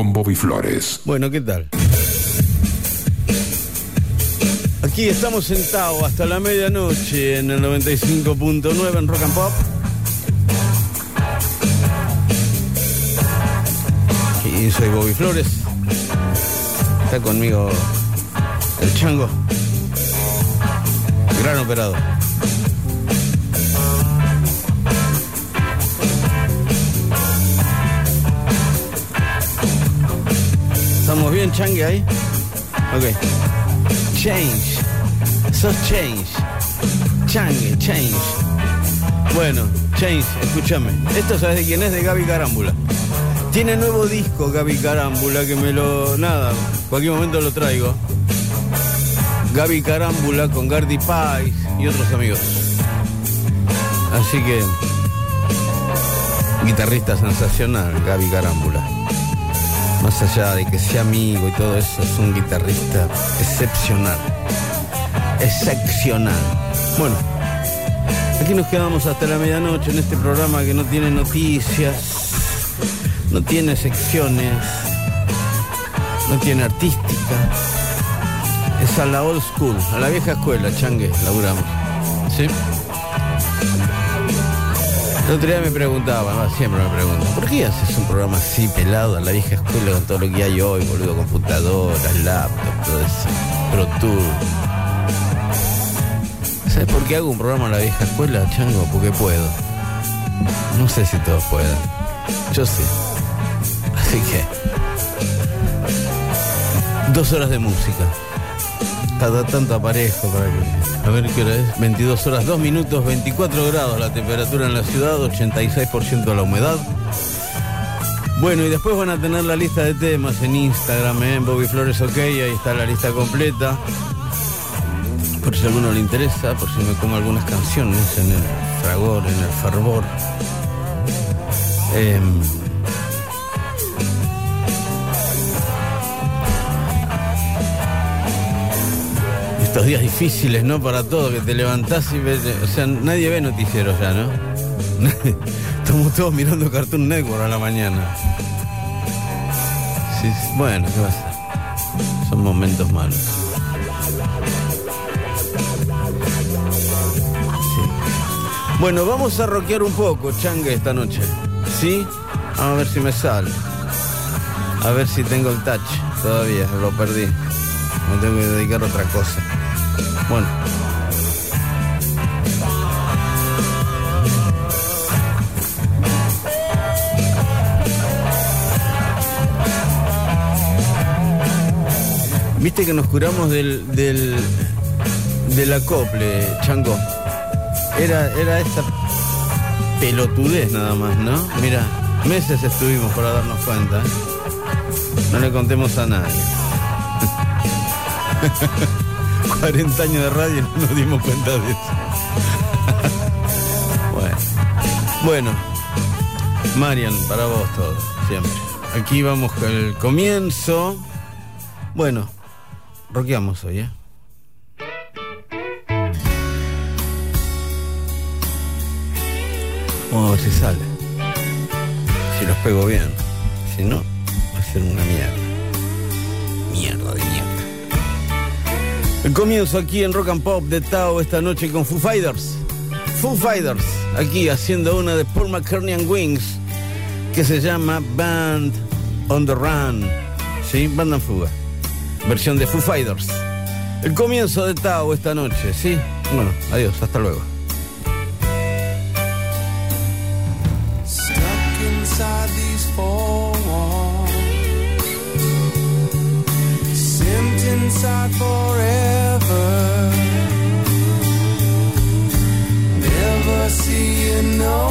con Bobby Flores. Bueno, ¿qué tal? Aquí estamos sentados hasta la medianoche en el 95.9 en Rock and Pop. Y soy Bobby Flores. Está conmigo el chango. Gran operador. ¿Estamos bien, changue, ahí? Ok. Change. Sos change. Changue, change. Bueno, change, escúchame. Esto sabes de quién es, de Gaby Carámbula. Tiene nuevo disco Gaby Carámbula que me lo. Nada, cualquier momento lo traigo. Gaby Carámbula con Gardy Pais y otros amigos. Así que. Guitarrista sensacional, Gaby Carámbula. Más allá de que sea amigo y todo eso, es un guitarrista excepcional. Excepcional. Bueno, aquí nos quedamos hasta la medianoche en este programa que no tiene noticias, no tiene secciones, no tiene artística. Es a la old school, a la vieja escuela, changue, laburamos. ¿Sí? El otro día me preguntaba, va, siempre me preguntan, ¿por qué haces un programa así pelado a la vieja escuela con todo lo que hay hoy, boludo? Computadoras, laptops, todo eso, Pro Tour. ¿Sabes por qué hago un programa a la vieja escuela, chango? Porque puedo. No sé si todos puedan. Yo sí. Así que. Dos horas de música. Cada tanto aparezco para que. A ver qué hora es. 22 horas, 2 minutos, 24 grados la temperatura en la ciudad, 86% la humedad. Bueno, y después van a tener la lista de temas en Instagram, ¿eh? en Bobby Flores OK, ahí está la lista completa. Por si a alguno le interesa, por si me como algunas canciones en el fragor, en el fervor. Em, estos días difíciles, ¿no? Para todo, que te levantás y ves. O sea, nadie ve noticieros ya, ¿no? Estamos todos mirando Cartoon Network a la mañana. Bueno, ¿qué va a ser? Son momentos malos. Bueno, vamos a rockear un poco, changue, esta noche. ¿Sí? Vamos a ver si me sale. A ver si tengo el touch. Todavía, lo perdí. Me tengo que dedicar a otra cosa. Bueno. Viste que nos curamos del, del, del acople, Chango. Era, era esa pelotudez nada más, ¿no? Mira, meses estuvimos para darnos cuenta. No le contemos a nadie. 40 años de radio y no nos dimos cuenta de eso. bueno. Bueno. Marian, para vos todo, siempre. Aquí vamos con el comienzo. Bueno, roqueamos hoy, ¿eh? Vamos a ver si sale. Si los pego bien. Si no, va a ser una. Mierda El comienzo aquí en Rock and Pop de Tao esta noche con Foo Fighters. Foo Fighters, aquí haciendo una de Paul McCartney and Wings que se llama Band on the Run. ¿Sí? Banda en fuga. Versión de Foo Fighters. El comienzo de Tao esta noche, ¿sí? Bueno, adiós, hasta luego. Inside forever. Never seeing no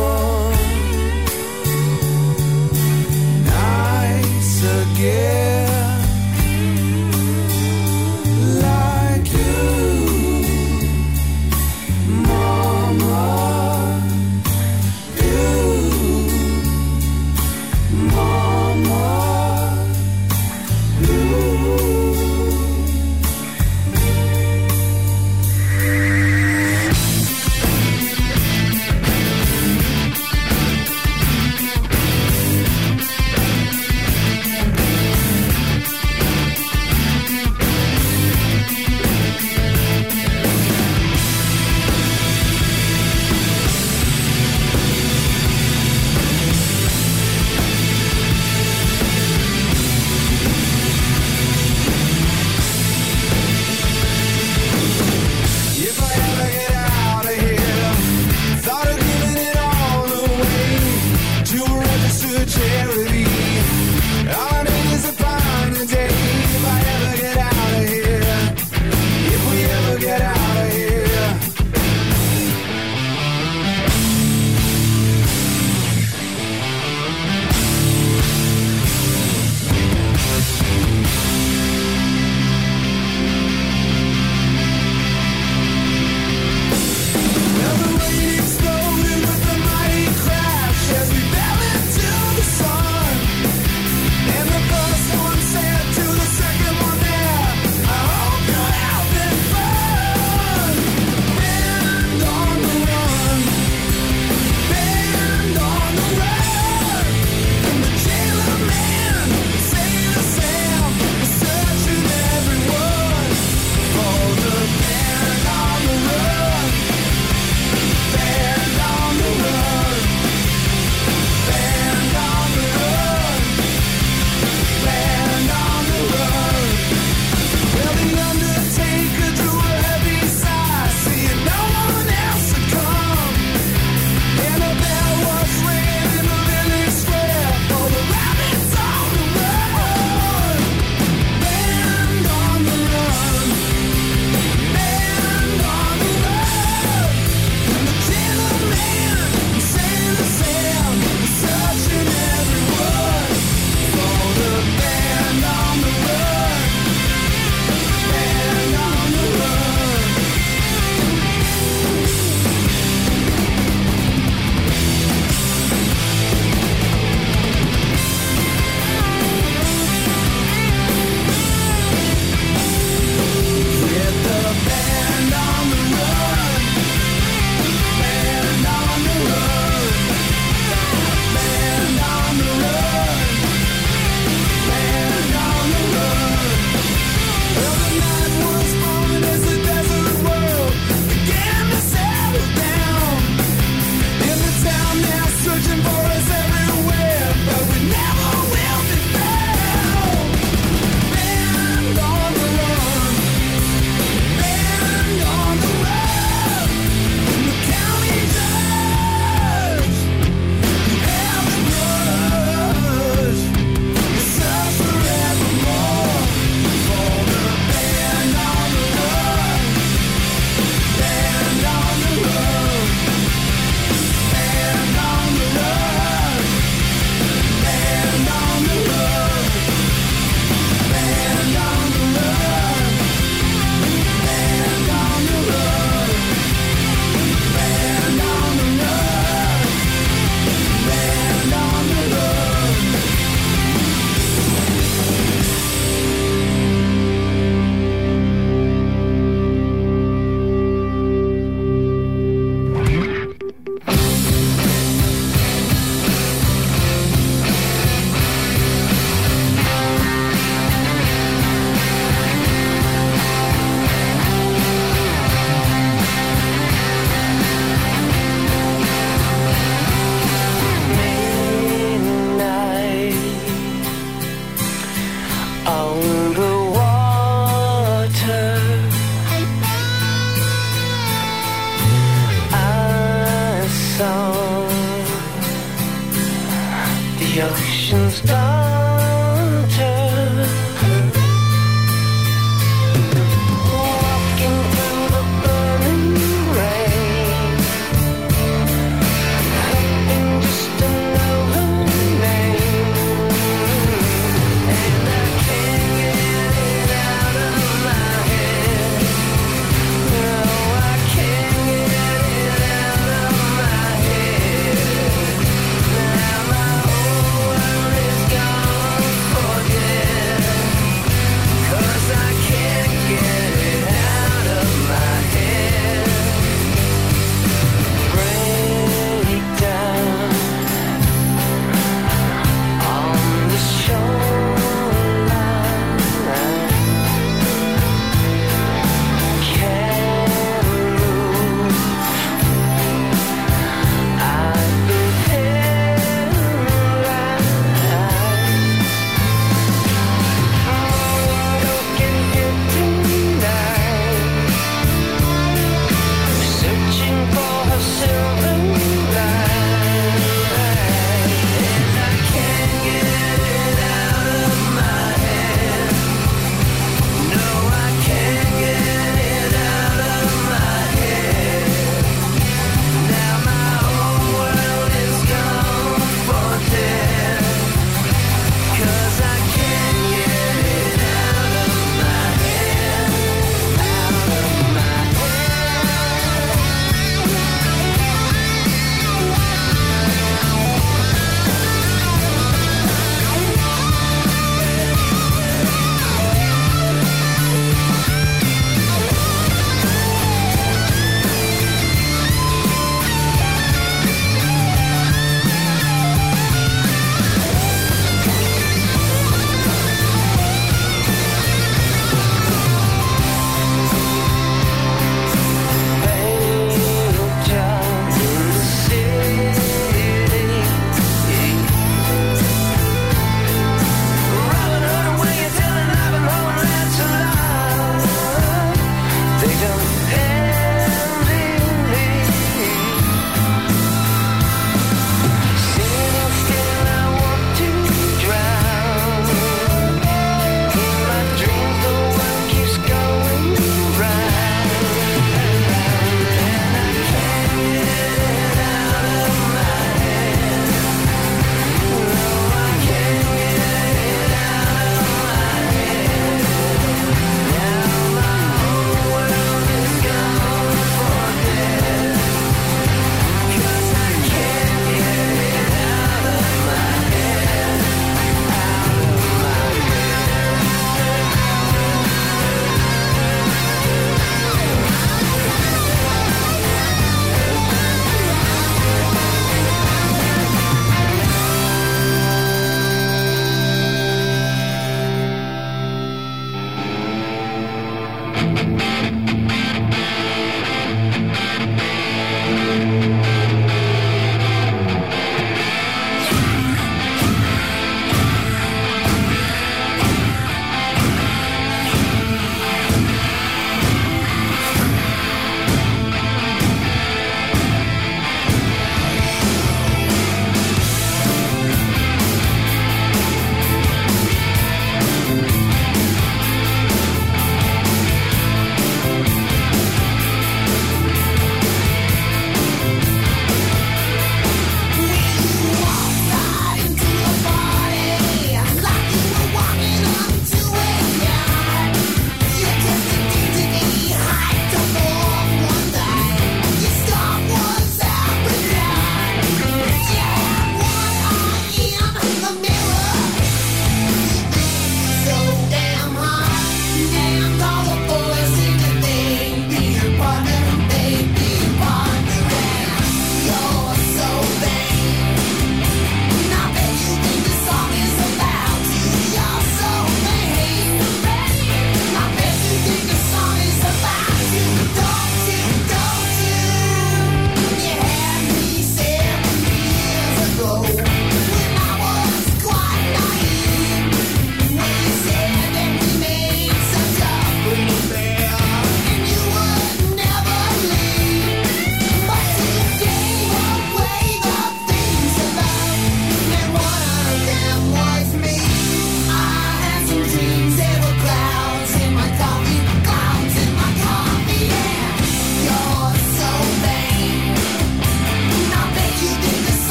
one nice again.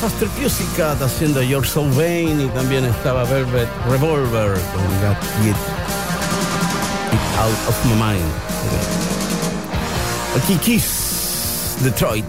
Faster Pussycat haciendo You're So Vain y también estaba Velvet Revolver con Got Get It Out of My Mind. Aquí Kiss. Detroit,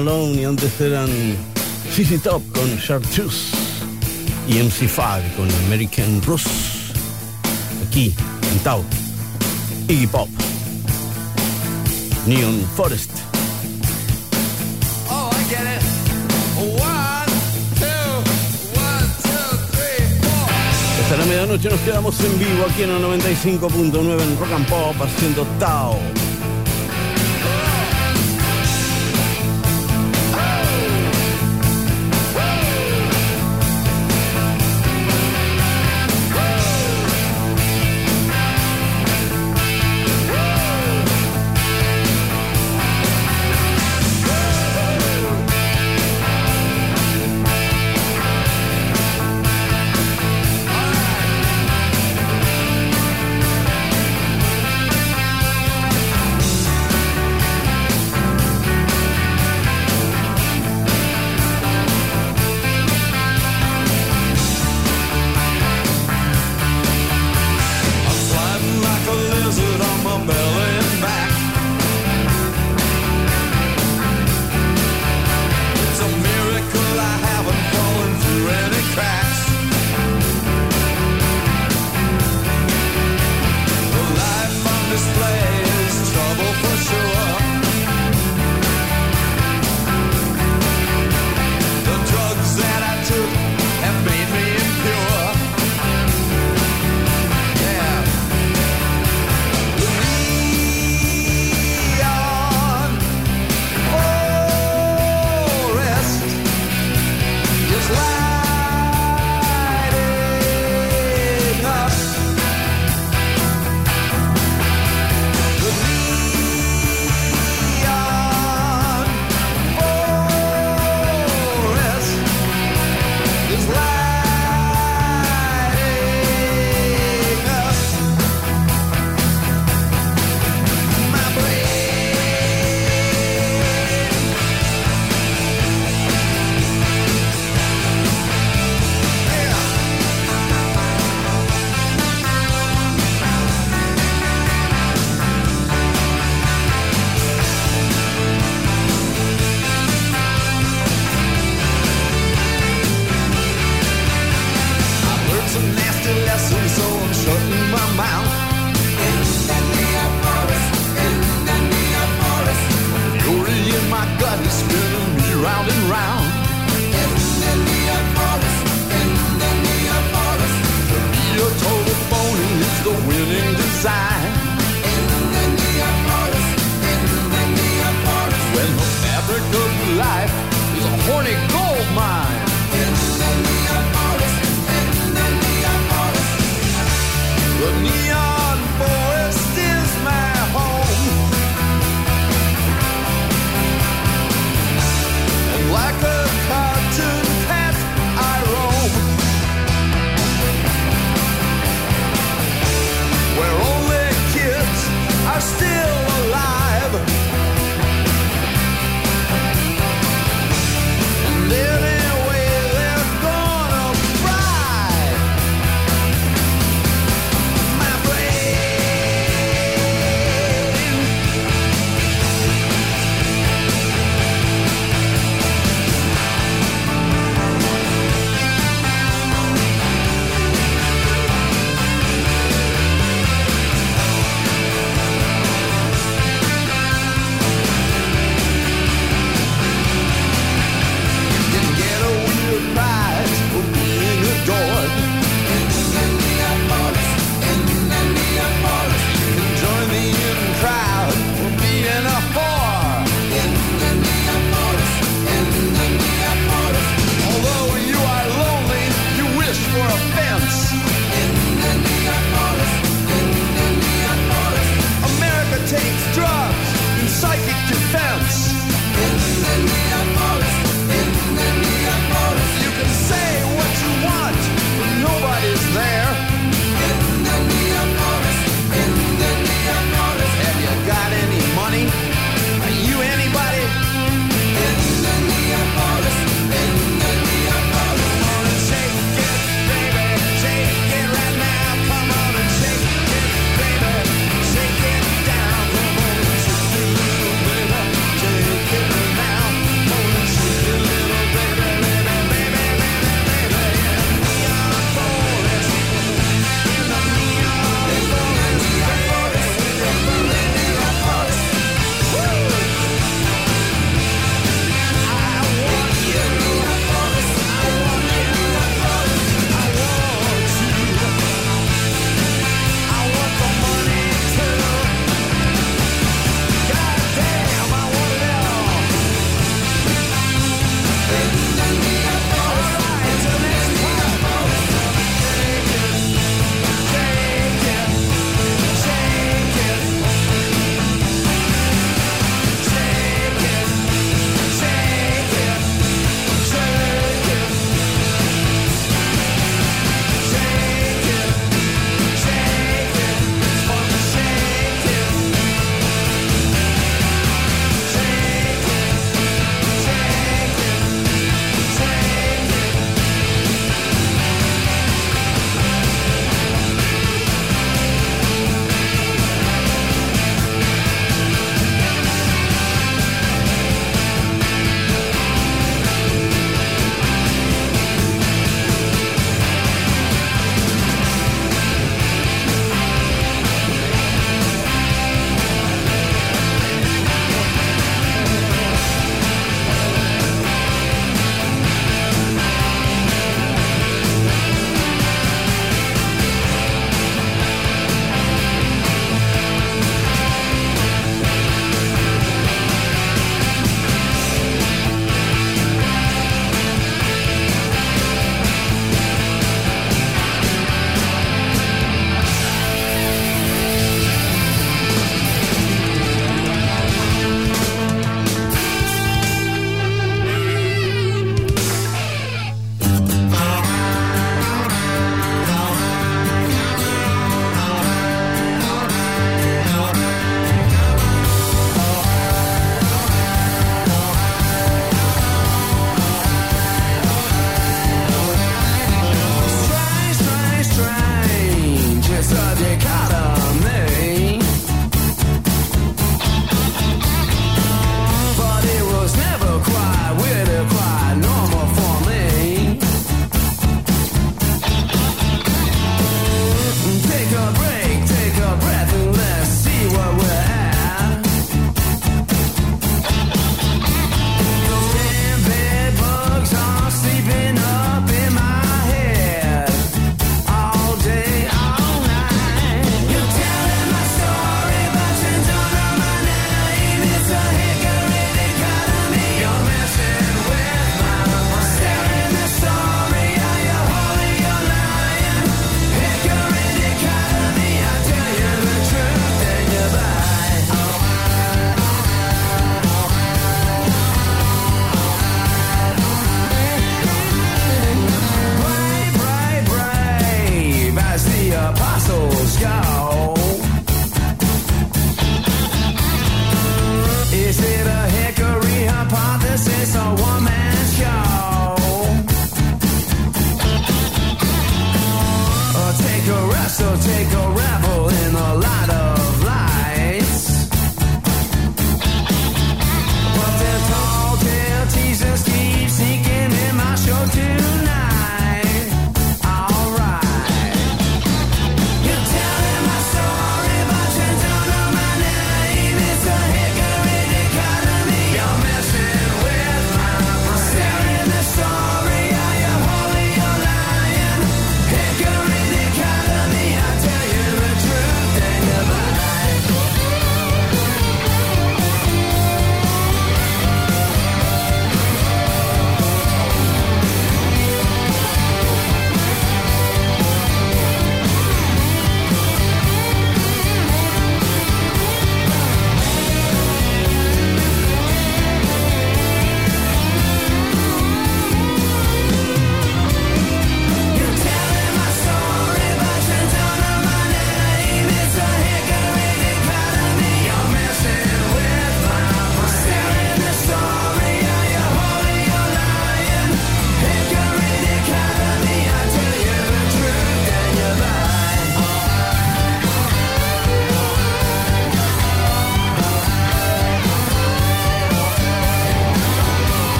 Alone y antes eran CC Top con Chartreuse y MC5 con American Russ. Aquí, en Tau, Iggy Pop, Neon Forest. Oh, I get it. One, two, one, two, three, four. Hasta la medianoche nos quedamos en vivo aquí en el 95.9 en Rock and Pop haciendo Tao.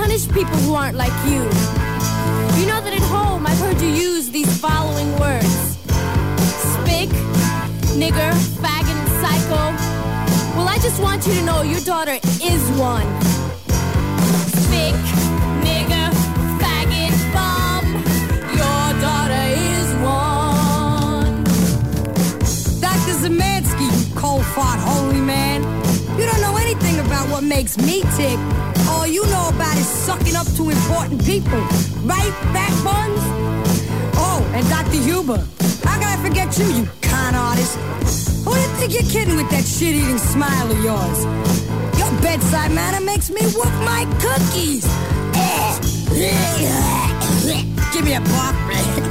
Punish people who aren't like you? You know that at home I've heard you use these following words spick, nigger, faggot, and psycho. Well, I just want you to know your daughter is one. Spick, nigger, faggot, bum. Your daughter is one. Dr. Zemansky, you cold fart holy man. You don't know anything about what makes me tick. All you know about is sucking up to important people. Right, backbones? Oh, and Dr. Huber. How can I forget you, you con artist? Who do you think you're kidding with that shit-eating smile of yours? Your bedside manner makes me whoop my cookies. Give me a pop.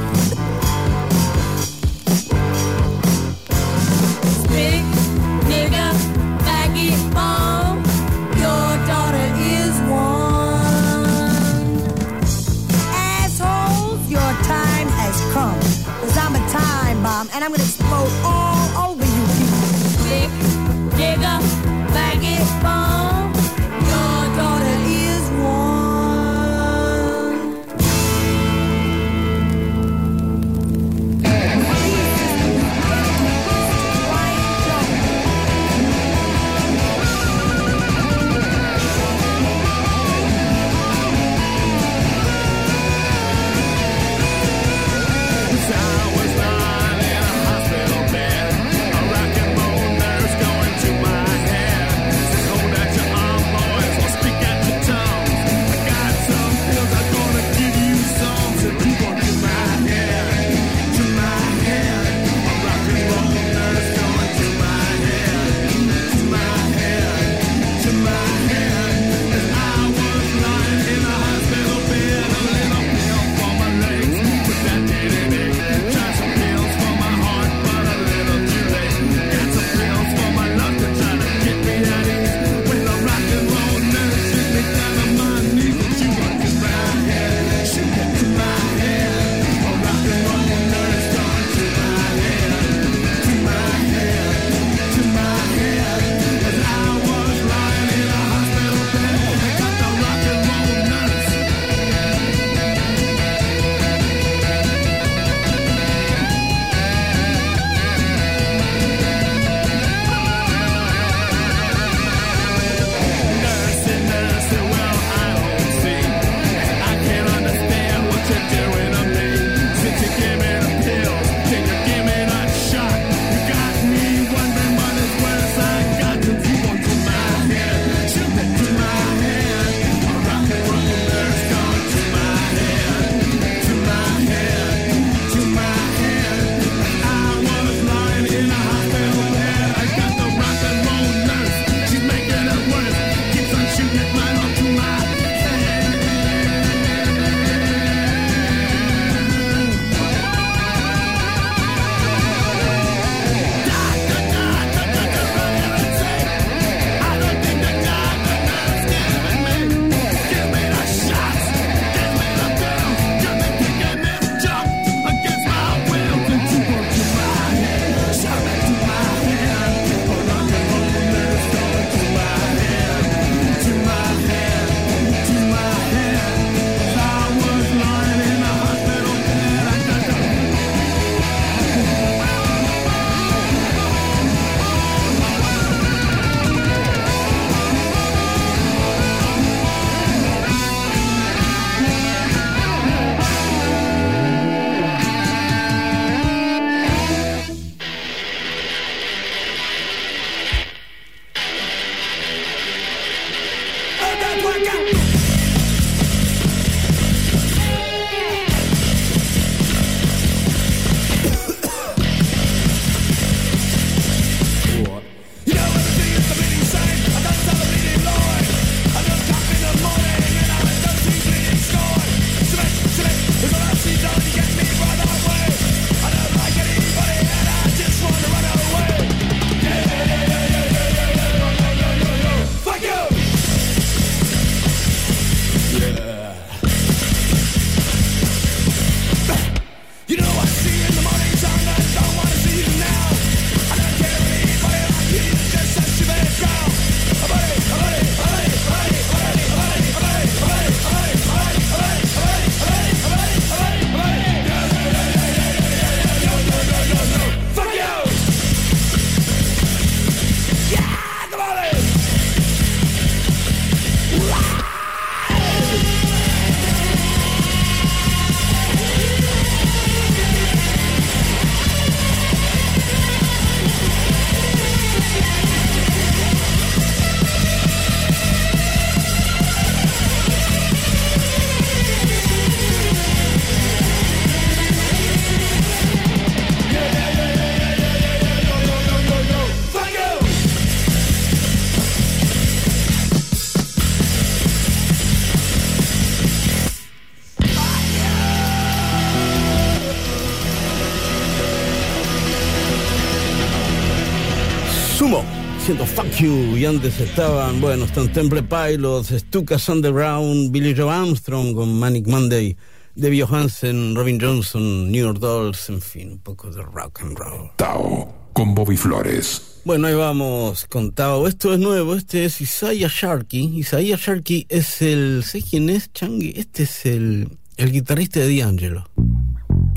y antes estaban, bueno, están Temple Pilots, Stukas Underground, Billy Joe Armstrong con Manic Monday, Debbie Johansen, Robin Johnson, New York Dolls, en fin, un poco de rock and roll. Tao con Bobby Flores. Bueno, ahí vamos con Tao. Esto es nuevo, este es Isaiah Sharkey. Isaiah Sharkey es el, ¿sé quién es Changi? Este es el, el guitarrista de D'Angelo.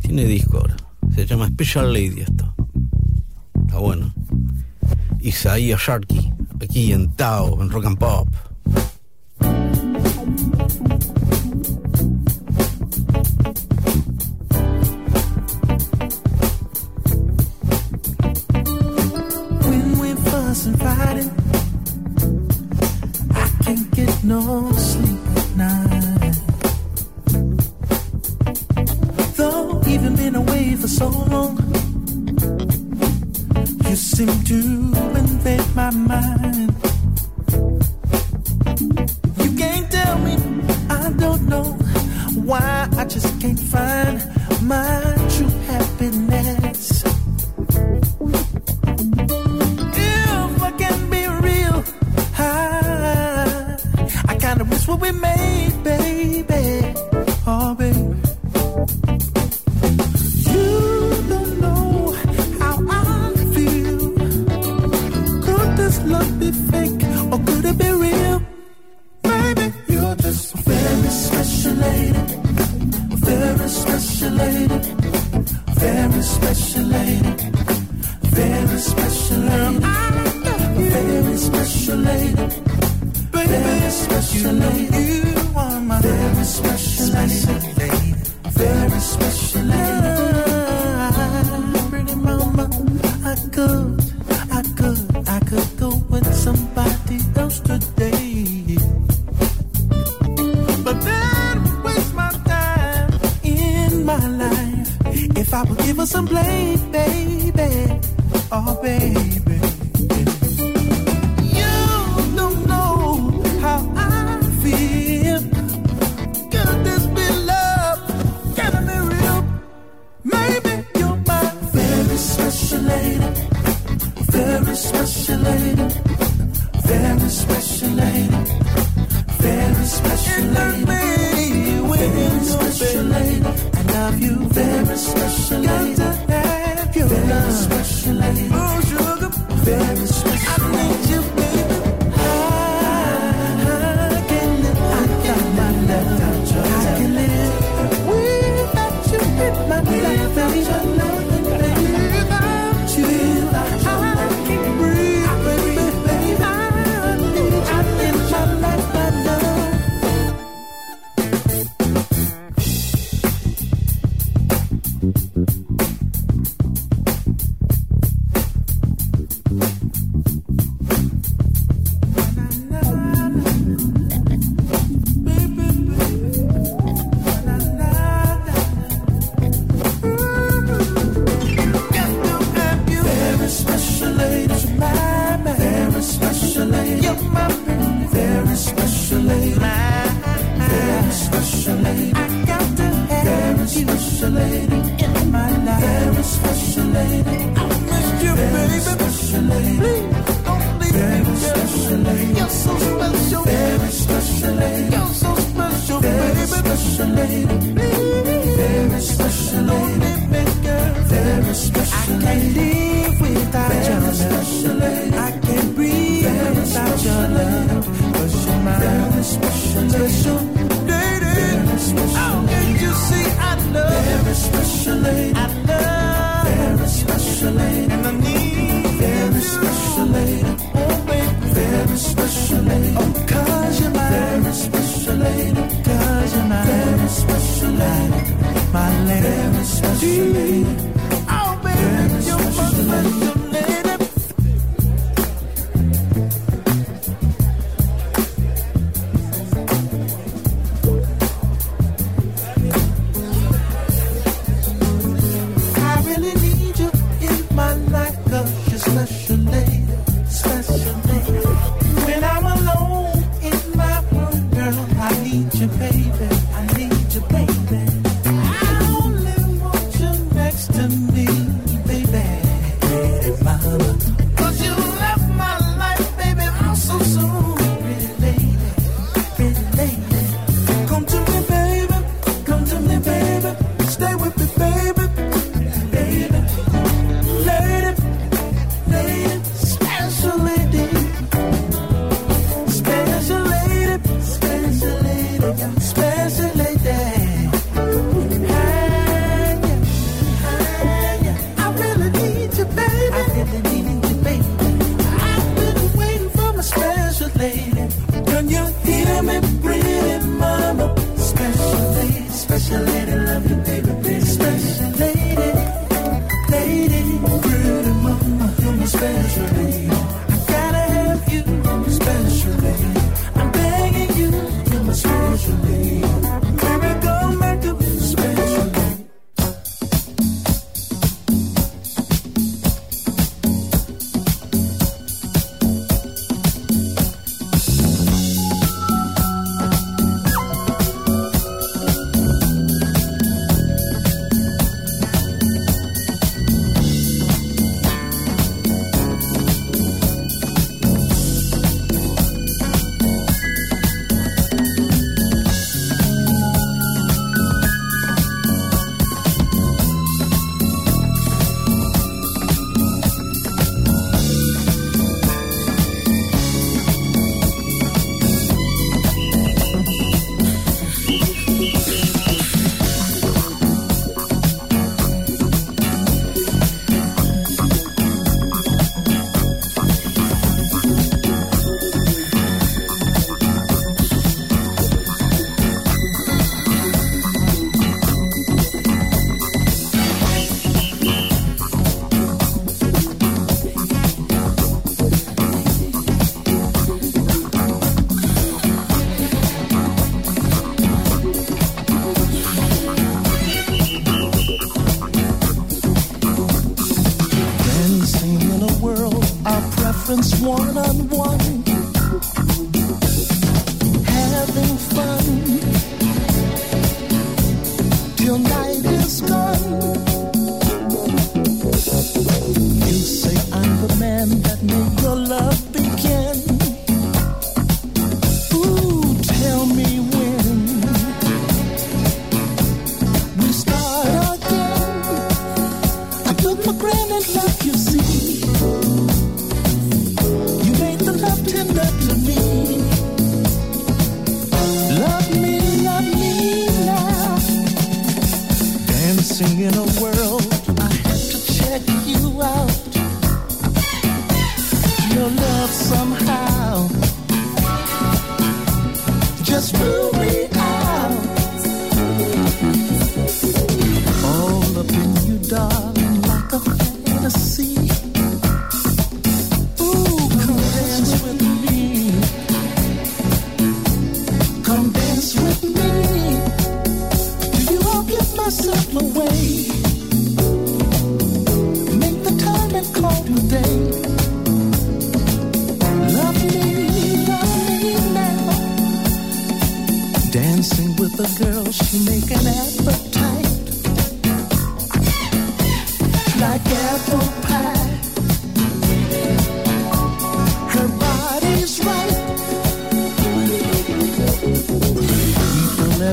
Tiene disco ahora. Se llama Special Lady esto. Está bueno. Isaiah Sharkey. aquí en Tao, en Rock and Pop. When we're I can't get no sleep at night. Though even been for so long. I just can't find my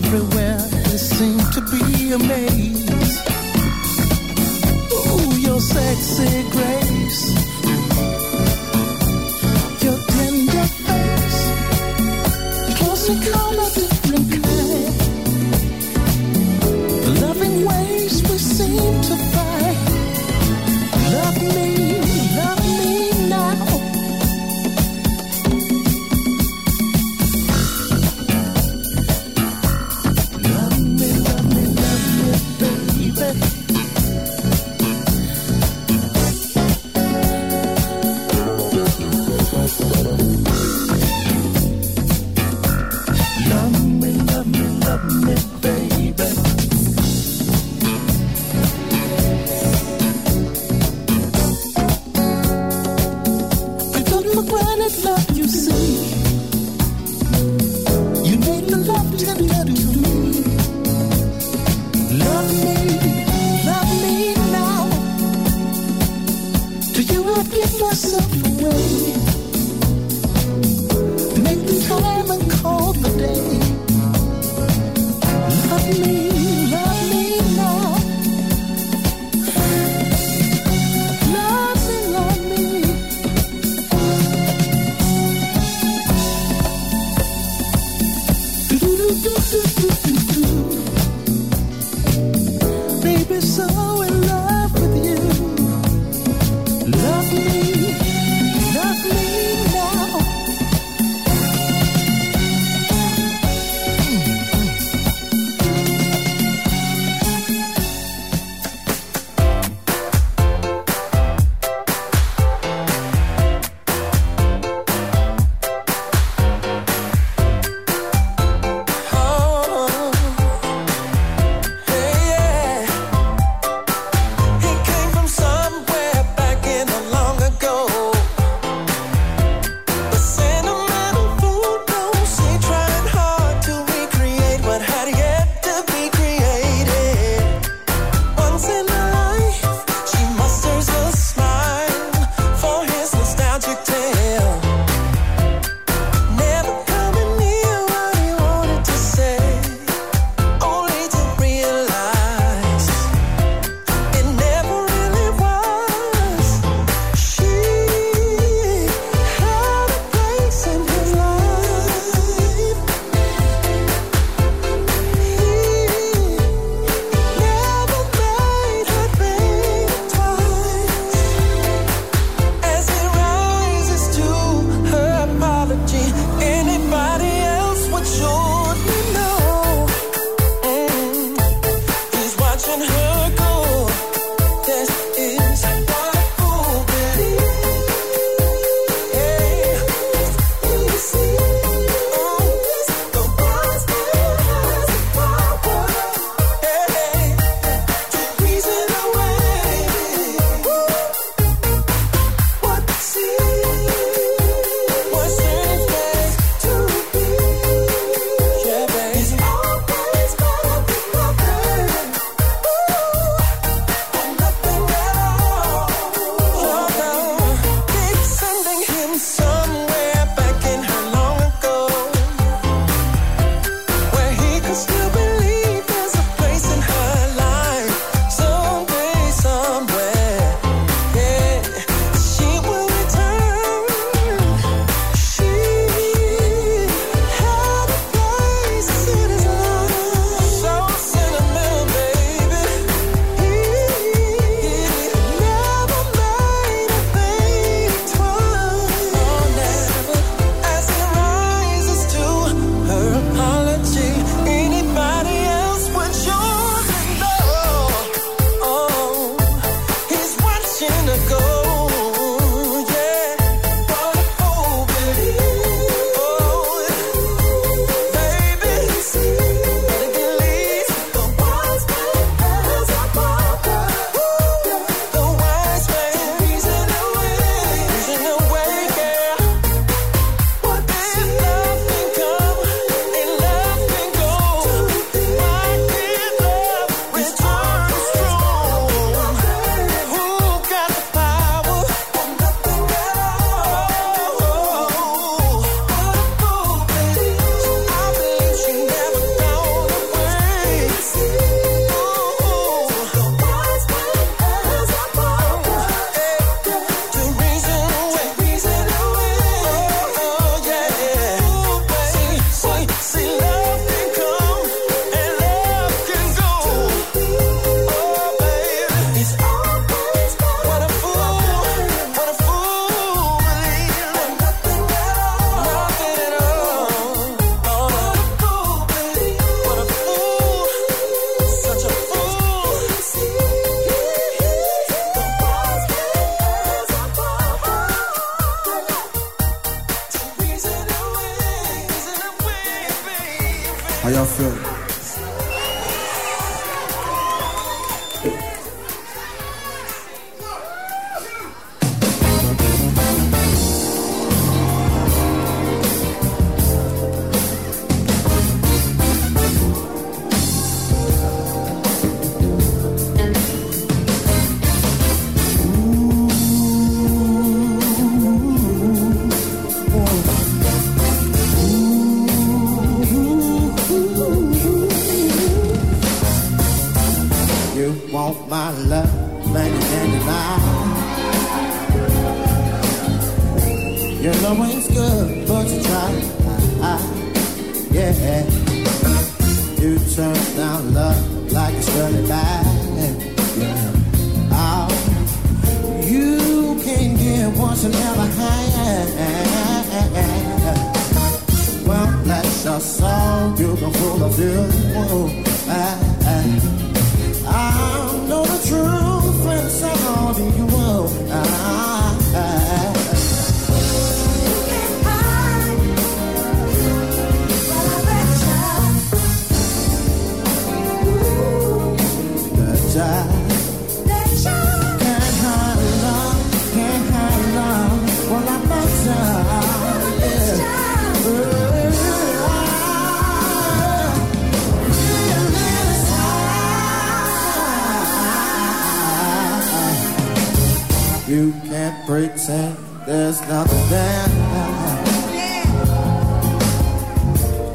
everywhere. they seem to be a maze. Ooh, your sexy grace You can't pretend there's nothing there.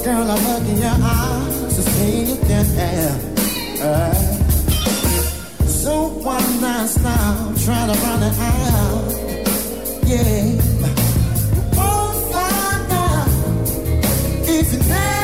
Girl, I look in your eyes to see you have. Uh, so one night now, trying to run it out. Yeah. Won't find out if you never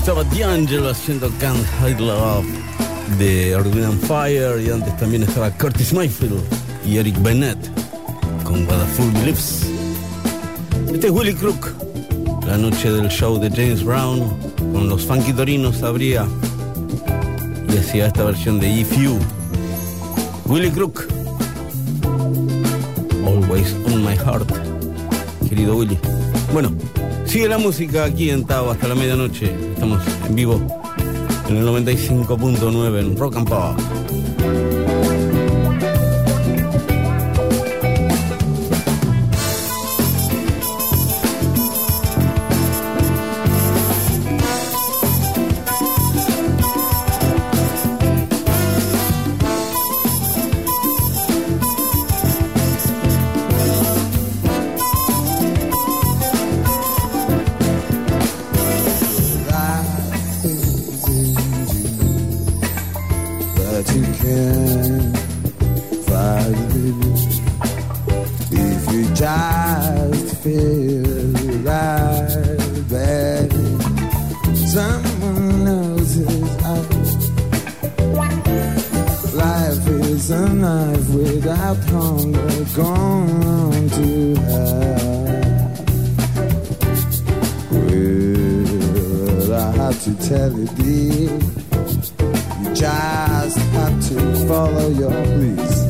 estaba D'Angelo haciendo Can't Hide Love de Earth, and Fire. Y antes también estaba Curtis Mayfield y Eric Bennett con What a. Este es Willie Crook. La noche del show de James Brown con los Funky Torinos abría y hacía esta versión de If You. Willie Crook. Always on my heart. Querido Willie. Bueno, sigue la música aquí en Tao hasta la medianoche. Estamos en vivo en el 95.9 en Rock and Pop. Is a knife without hunger gone to high. Well, I have to tell you, dear. You just have to follow your please.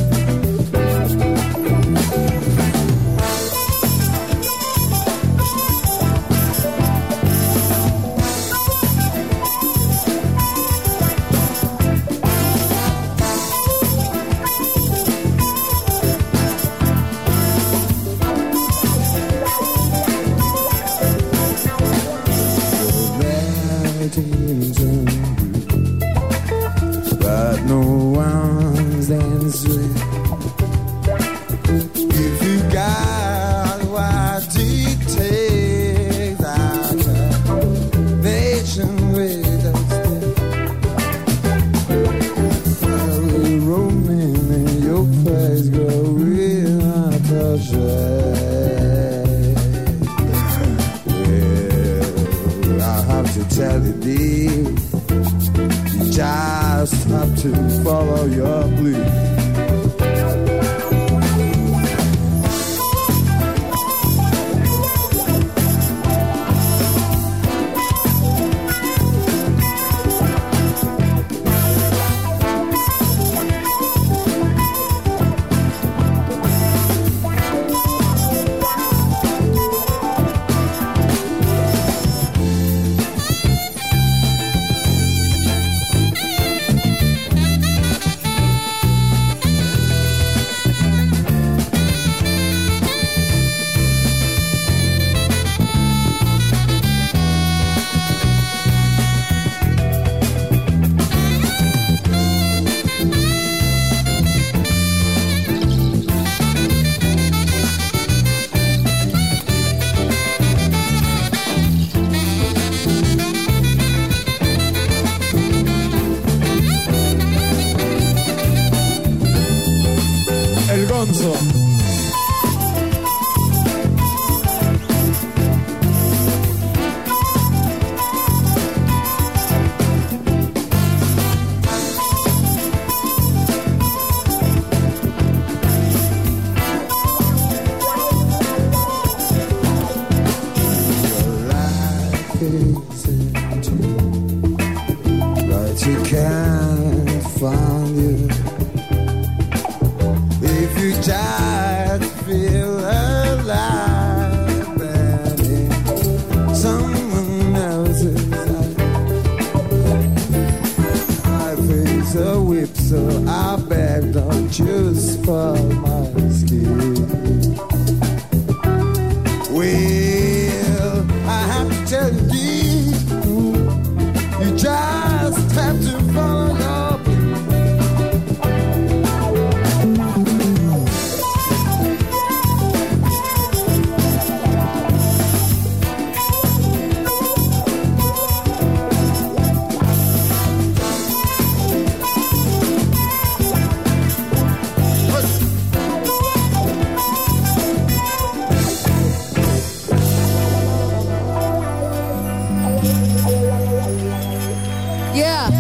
Yeah,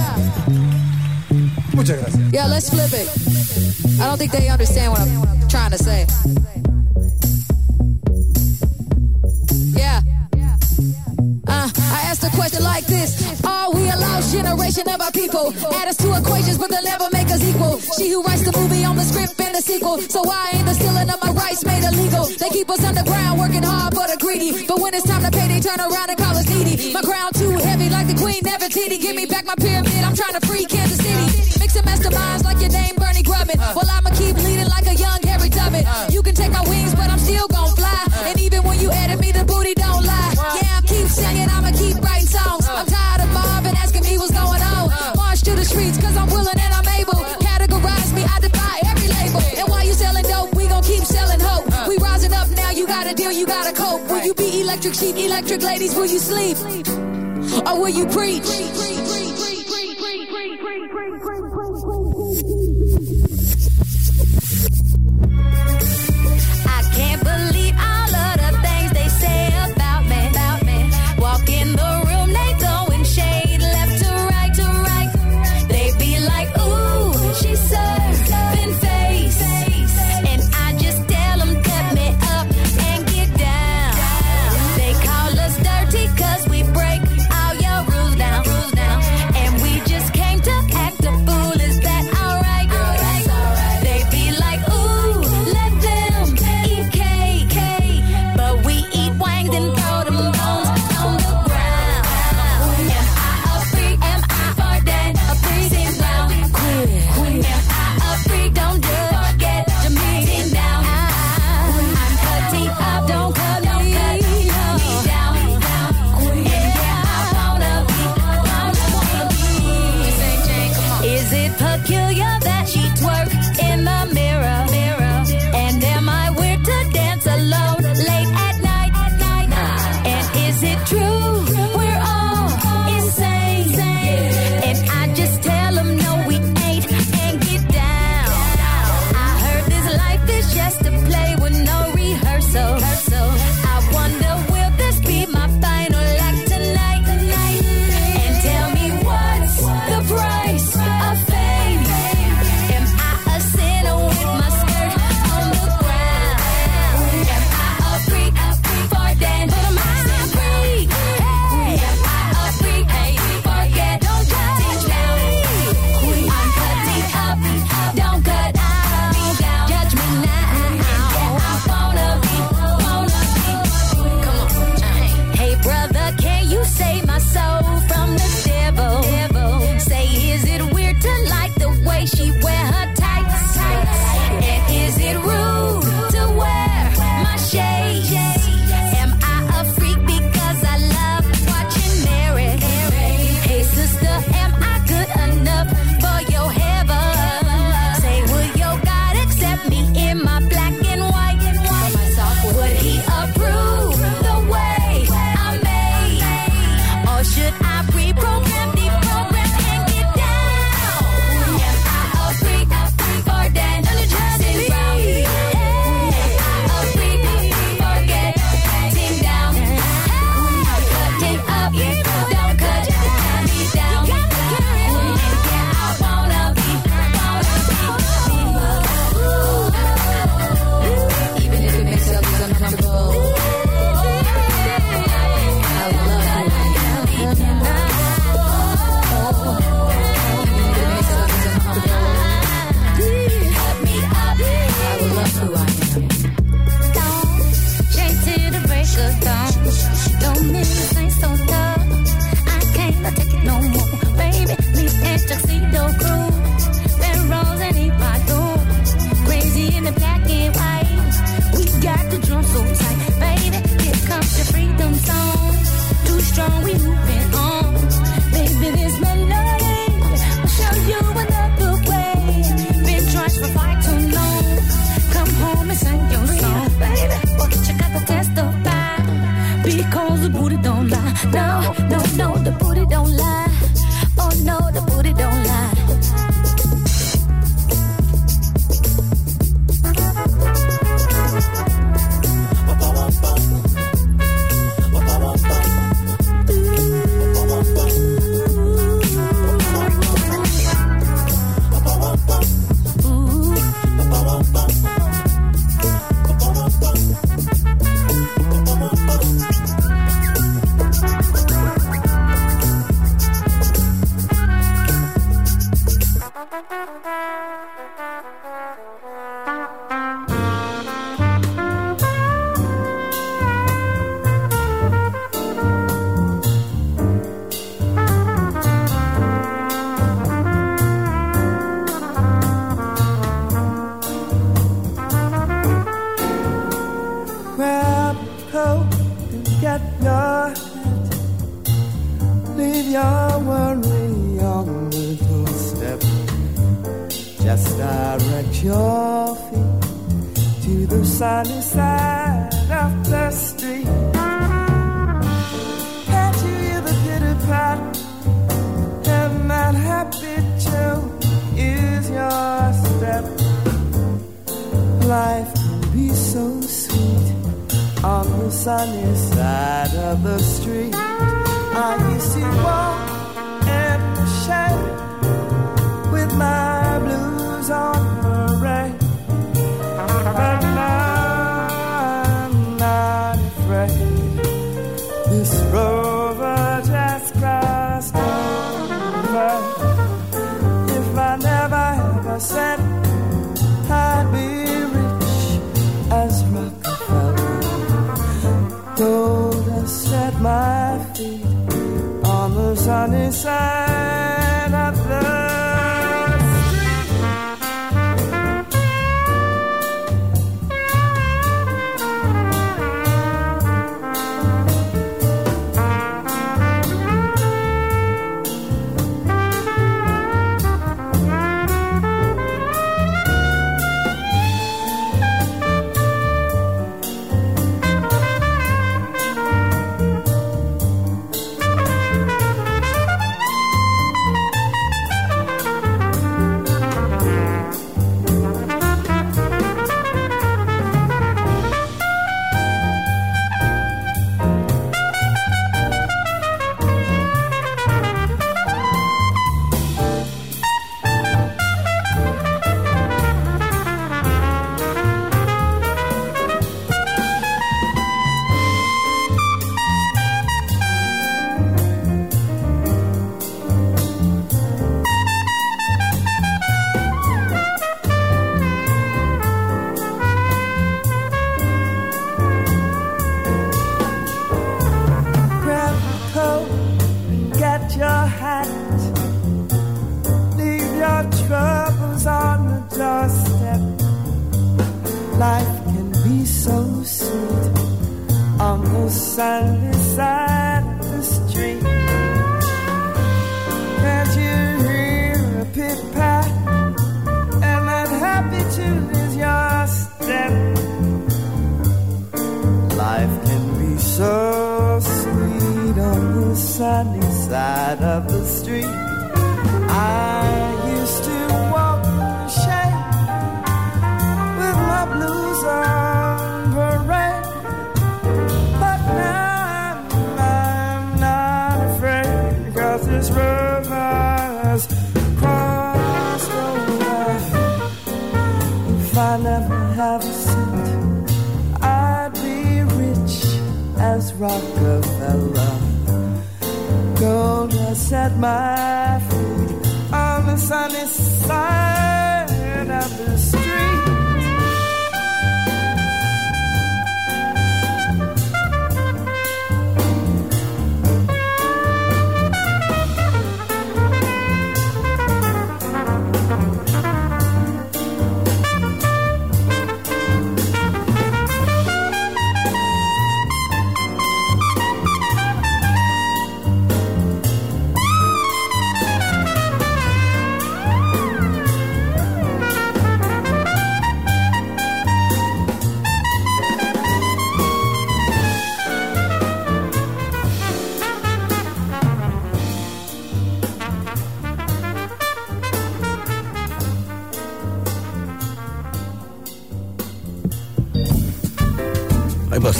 Muchas gracias. yeah, let's flip it. I don't think they understand what I'm trying to say. Yeah. Uh, I asked a question like this Are we a lost generation of our people? Add us to equations, but they'll never make us equal. She who writes the movie on the script and the sequel. So why ain't the stealing of my made illegal? They keep us underground, working hard for the greedy. But when it's time to pay, they turn around and call us needy. My crown too heavy, like the Queen never Nefertiti. Give me back my pyramid, I'm trying to free Kansas City. Mixing masterminds like your name, Bernie Grubbin. Well, I'ma keep leading like a young Harry Tubman. You can take my wings, but I'm still gon' fly. And electric sheep, electric ladies, will you sleep? Or will you preach?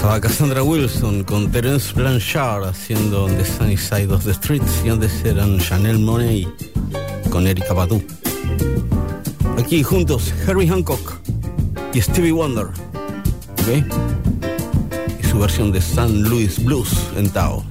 Pasaba Cassandra Wilson con Terence Blanchard haciendo On the Sunny Side of the Streets y antes eran Chanel Monet con Erika Badu. Aquí juntos Harry Hancock y Stevie Wonder. ¿Ok? Y su versión de San Luis Blues en Tao.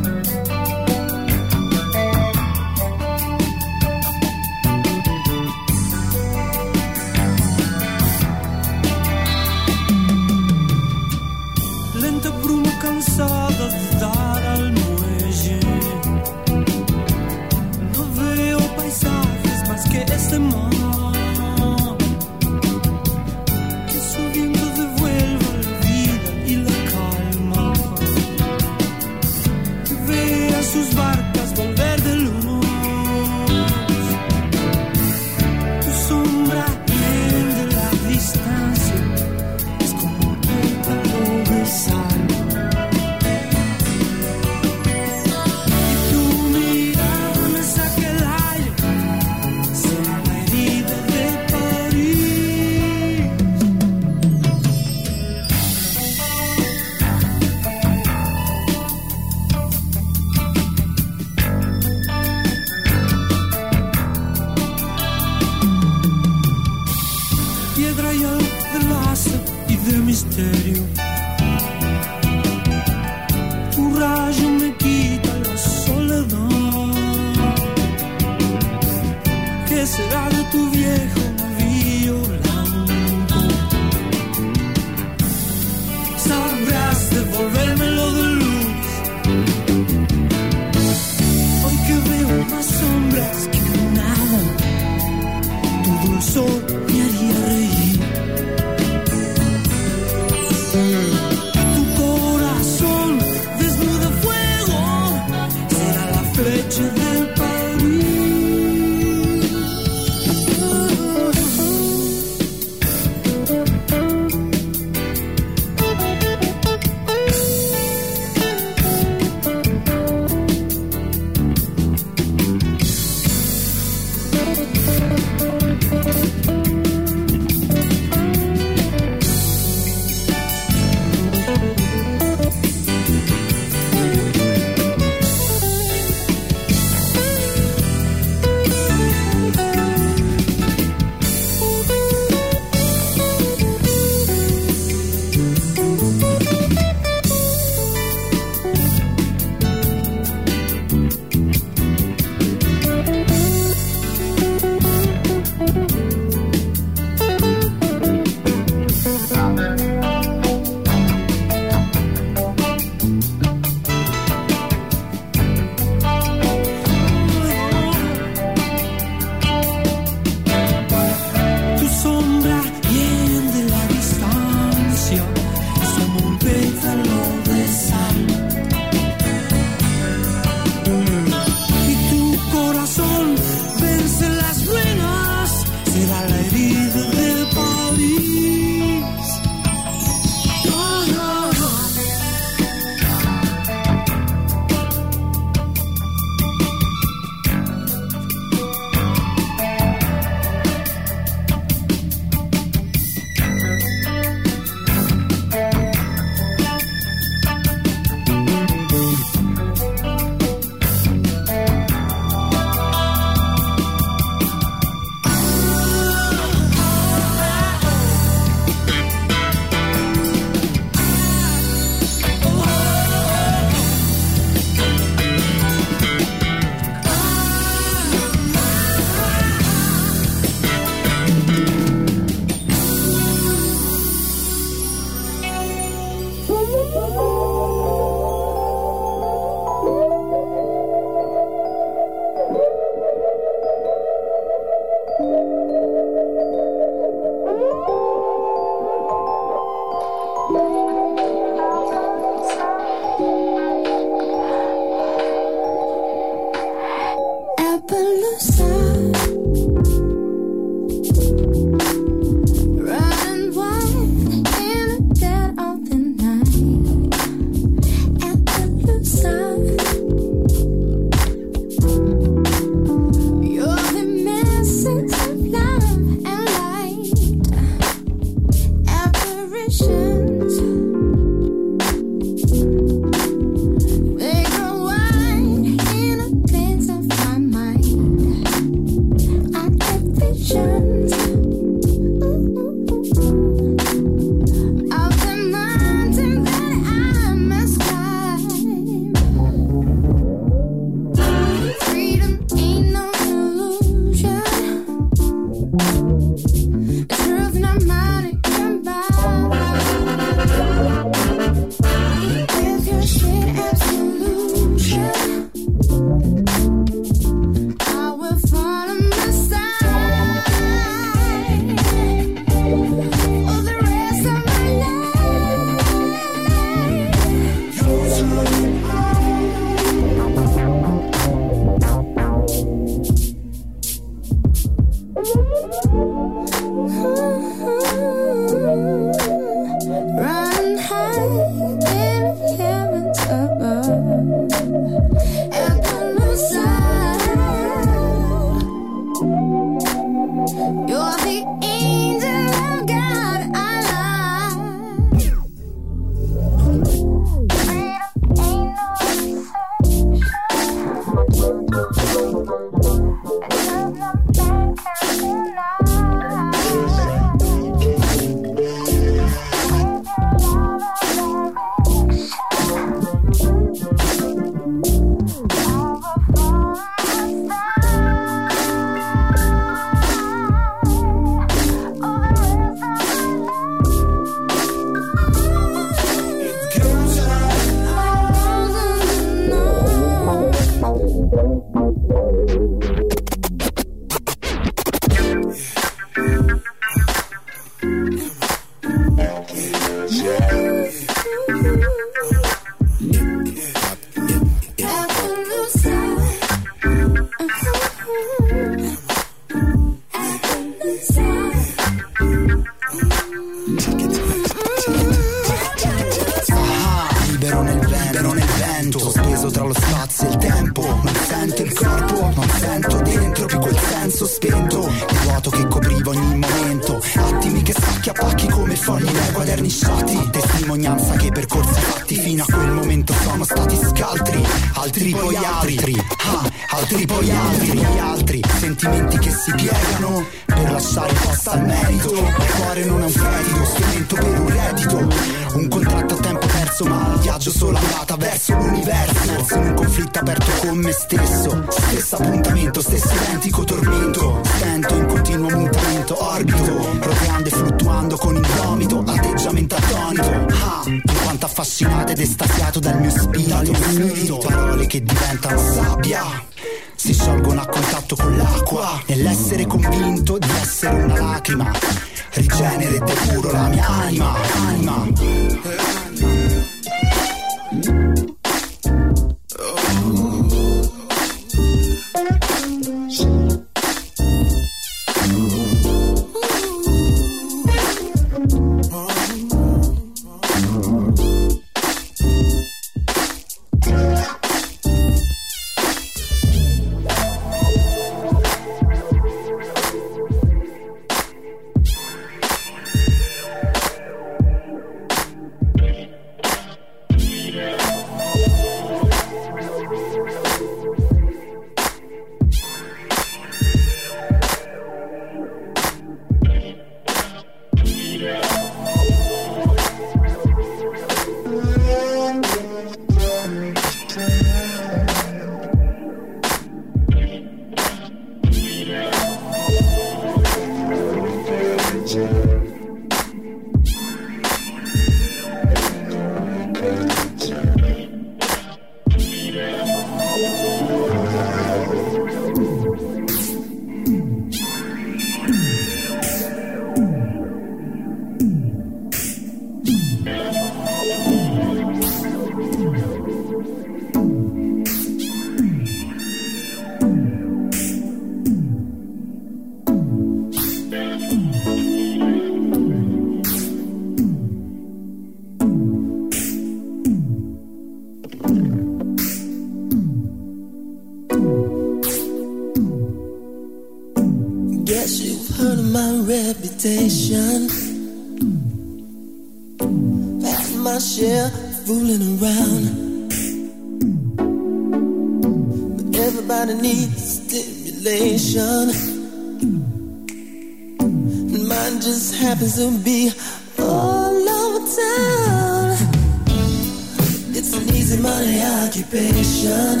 Easy money occupation.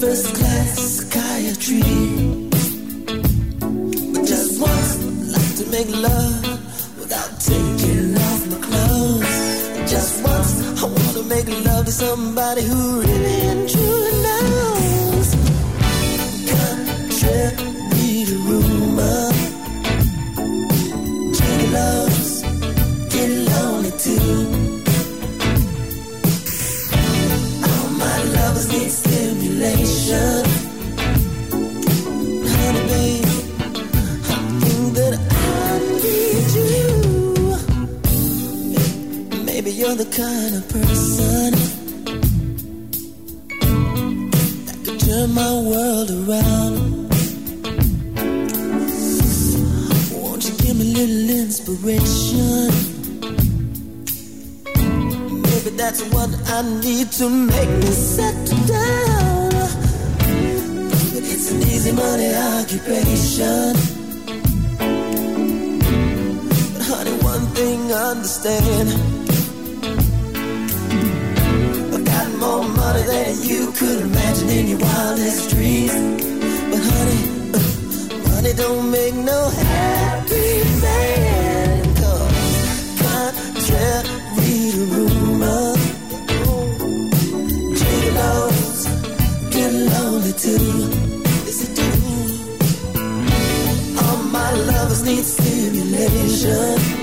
First class psychiatry. But just once, I'd like to make love without taking off my clothes. Just once, I wanna make love to somebody who really you're the kind of person that could turn my world around. Won't you give me a little inspiration? Maybe that's what I need to make me settle down. But it's an easy money occupation. But honey, one thing understand. Money than you could imagine in your wildest dreams. But honey, uh, money don't make no happy man. Cause contrary to rumor, gigolos get lonely too. Yes, they do. All my lovers need stimulation.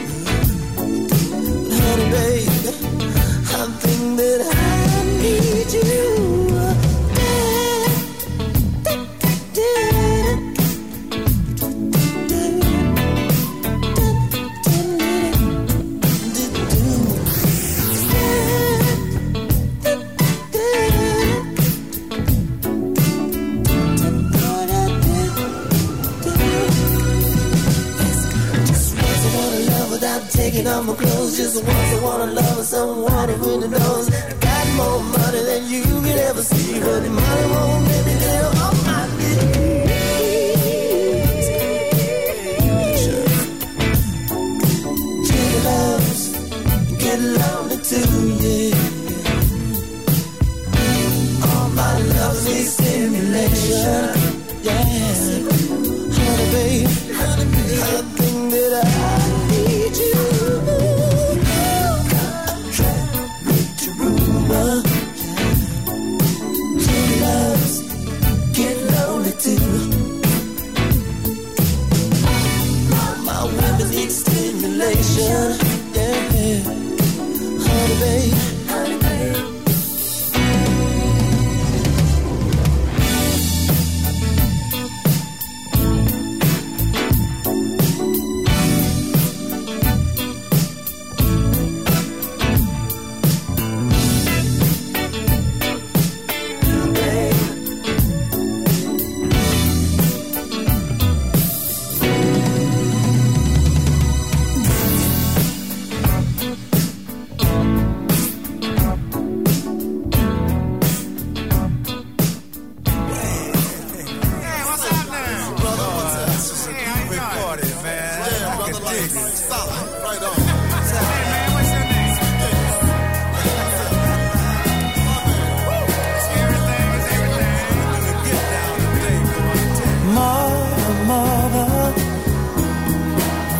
Mother, mother,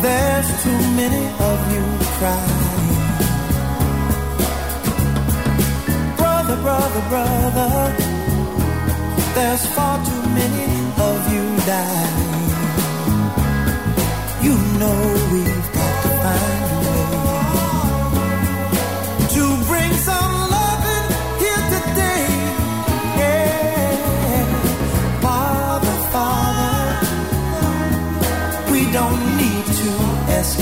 there's too many of you. Brother, brother, brother, there's far too many of you dying.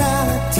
hospitality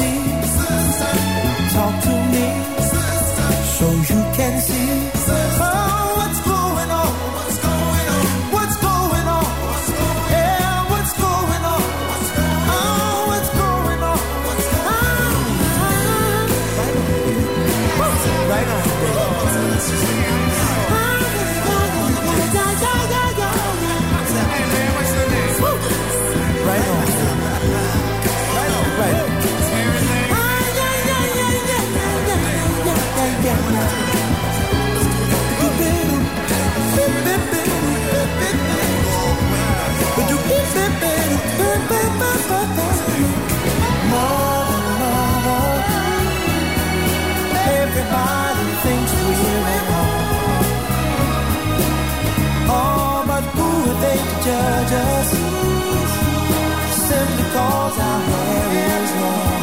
judge us? Simply cause our hair is long.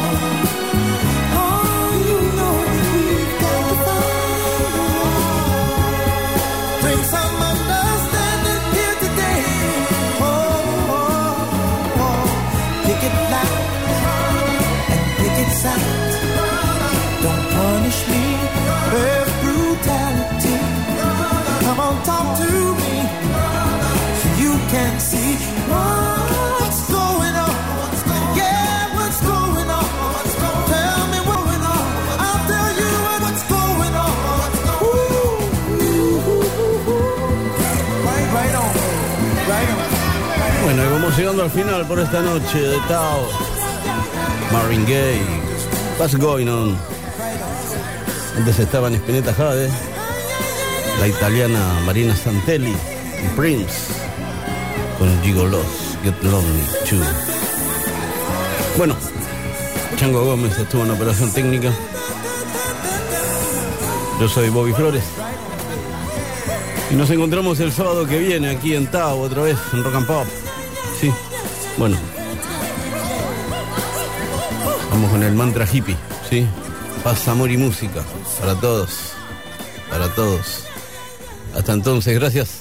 Bueno, vamos llegando al final por esta noche de Tao. Marvin Gaye. What's going on? Antes estaban Spinetta Jade, la italiana Marina Santelli Prince con Gigolos, Get Lonely Too. Bueno, Chango Gómez estuvo en operación técnica. Yo soy Bobby Flores. Y nos encontramos el sábado que viene aquí en Tao, otra vez en Rock and Pop. El mantra hippie, ¿sí? Paz, amor y música. Para todos. Para todos. Hasta entonces, gracias.